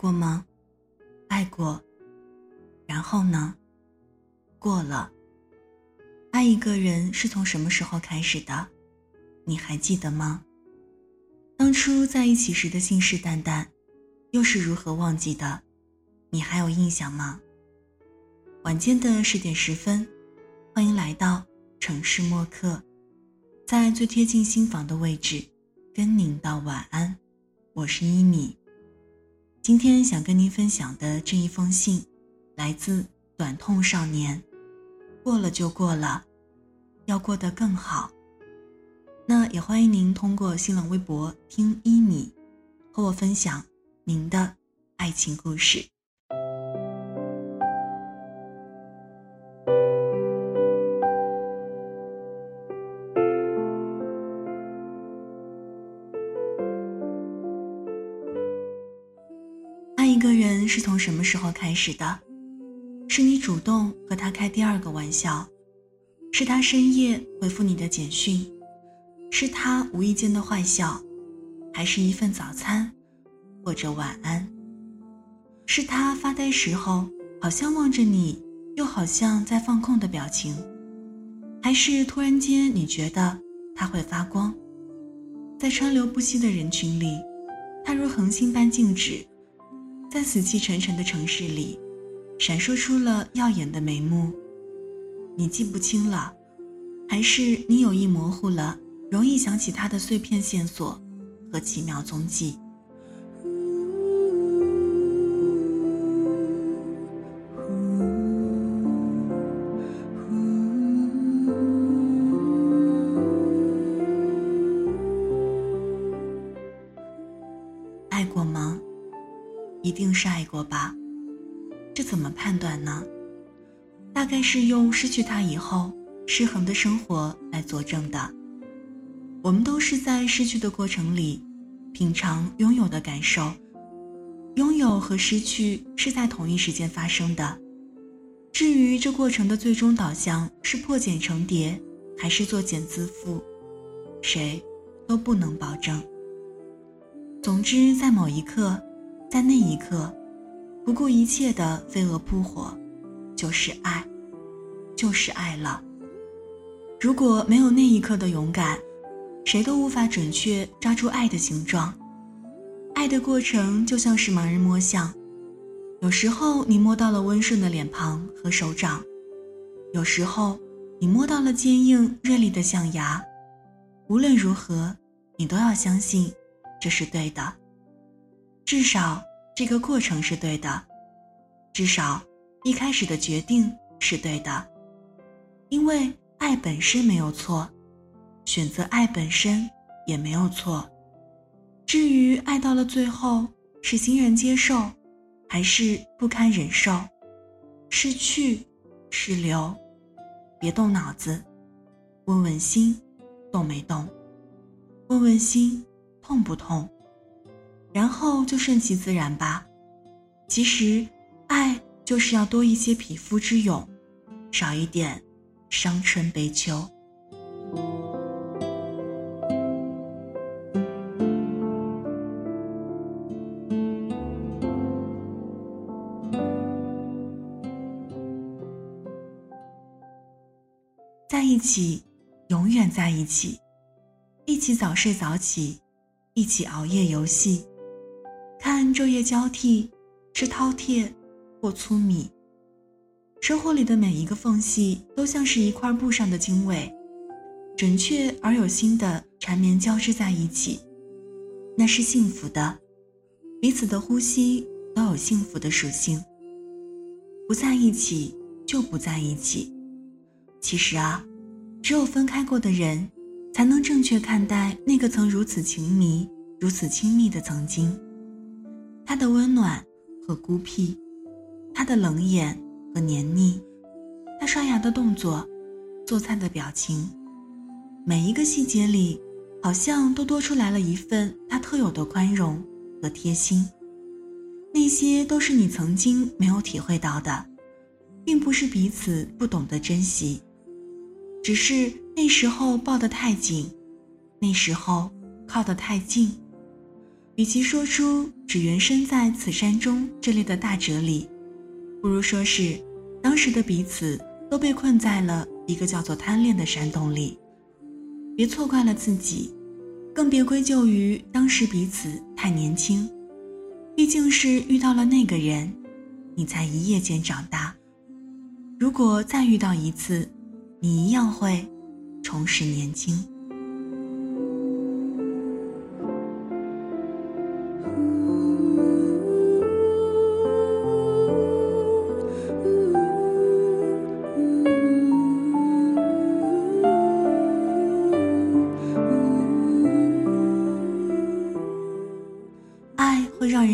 过吗？爱过，然后呢？过了。爱一个人是从什么时候开始的？你还记得吗？当初在一起时的信誓旦旦，又是如何忘记的？你还有印象吗？晚间的十点十分，欢迎来到城市默客，在最贴近心房的位置，跟您道晚安。我是依米。今天想跟您分享的这一封信，来自短痛少年。过了就过了，要过得更好。那也欢迎您通过新浪微博听一米，和我分享您的爱情故事。是从什么时候开始的？是你主动和他开第二个玩笑，是他深夜回复你的简讯，是他无意间的坏笑，还是一份早餐，或者晚安？是他发呆时候好像望着你，又好像在放空的表情，还是突然间你觉得他会发光？在川流不息的人群里，他如恒星般静止，在死气沉沉的城市里。闪烁出了耀眼的眉目，你记不清了，还是你有意模糊了容易想起他的碎片线索和奇妙踪迹？定是爱过吧。这怎么判断呢？大概是用失去他以后失衡的生活来佐证的。我们都是在失去的过程里，品尝拥有的感受。拥有和失去是在同一时间发生的。至于这过程的最终导向是破茧成蝶，还是作茧自缚，谁都不能保证。总之，在某一刻，在那一刻。不顾一切的飞蛾扑火，就是爱，就是爱了。如果没有那一刻的勇敢，谁都无法准确抓住爱的形状。爱的过程就像是盲人摸象，有时候你摸到了温顺的脸庞和手掌，有时候你摸到了坚硬锐利的象牙。无论如何，你都要相信这是对的，至少。这个过程是对的，至少一开始的决定是对的，因为爱本身没有错，选择爱本身也没有错。至于爱到了最后是欣然接受，还是不堪忍受，是去是留，别动脑子，问问心，动没动？问问心，痛不痛？然后就顺其自然吧。其实，爱就是要多一些匹夫之勇，少一点伤春悲秋。在一起，永远在一起，一起早睡早起，一起熬夜游戏。昼夜交替，吃饕餮或粗米。生活里的每一个缝隙都像是一块布上的经纬，准确而有心的缠绵交织在一起。那是幸福的，彼此的呼吸都有幸福的属性。不在一起就不在一起。其实啊，只有分开过的人，才能正确看待那个曾如此情迷、如此亲密的曾经。他的温暖和孤僻，他的冷眼和黏腻，他刷牙的动作，做菜的表情，每一个细节里，好像都多出来了一份他特有的宽容和贴心。那些都是你曾经没有体会到的，并不是彼此不懂得珍惜，只是那时候抱得太紧，那时候靠得太近。与其说出“只缘身在此山中”这类的大哲理，不如说是当时的彼此都被困在了一个叫做贪恋的山洞里。别错怪了自己，更别归咎于当时彼此太年轻。毕竟是遇到了那个人，你才一夜间长大。如果再遇到一次，你一样会重拾年轻。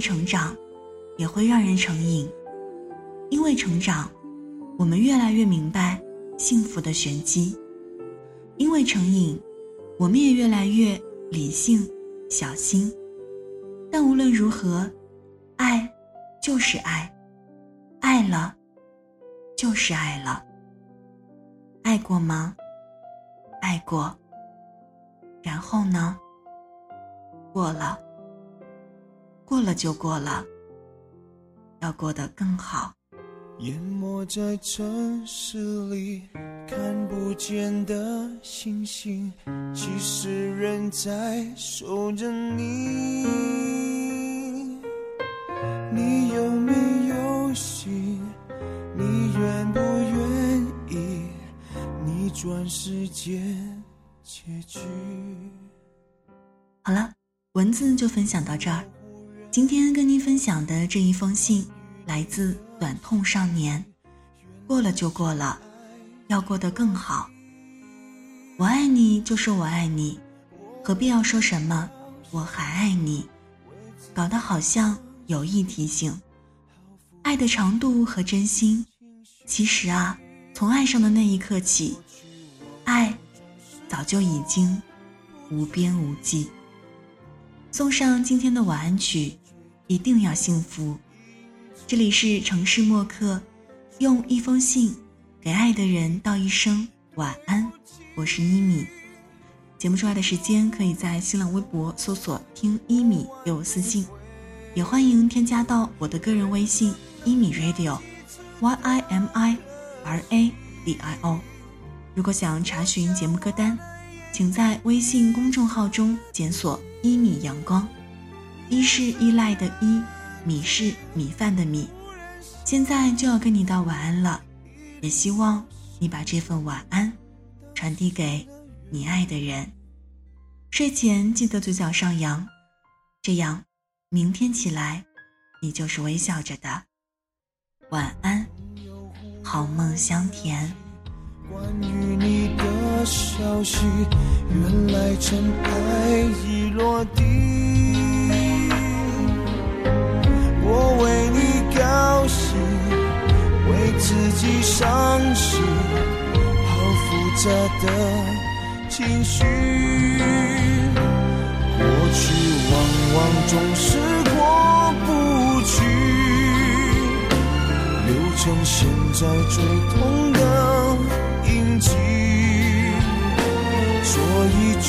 成长，也会让人成瘾。因为成长，我们越来越明白幸福的玄机；因为成瘾，我们也越来越理性、小心。但无论如何，爱就是爱，爱了就是爱了。爱过吗？爱过。然后呢？过了。过了就过了，要过得更好。淹没在城市里看不见的星星，其实仍在守着你。你有没有心？你愿不愿意逆转世间结局？好了，文字就分享到这儿。今天跟您分享的这一封信，来自短痛少年。过了就过了，要过得更好。我爱你就说我爱你，何必要说什么我还爱你？搞得好像有意提醒。爱的长度和真心，其实啊，从爱上的那一刻起，爱早就已经无边无际。送上今天的晚安曲。一定要幸福。这里是城市默客，用一封信给爱的人道一声晚安。我是一米。节目出来的时间可以在新浪微博搜索“听一米”给我私信，也欢迎添加到我的个人微信“一米 radio”，y i m i r a d i o。如果想查询节目歌单，请在微信公众号中检索“一米阳光”。一是依赖的依，米是米饭的米。现在就要跟你道晚安了，也希望你把这份晚安传递给你爱的人。睡前记得嘴角上扬，这样明天起来你就是微笑着的。晚安，好梦香甜。关于你的消息，原来尘埃已落地。高兴，为自己伤心，好复杂的情绪。过去往往总是过不去，留成现在最痛的印记。说一句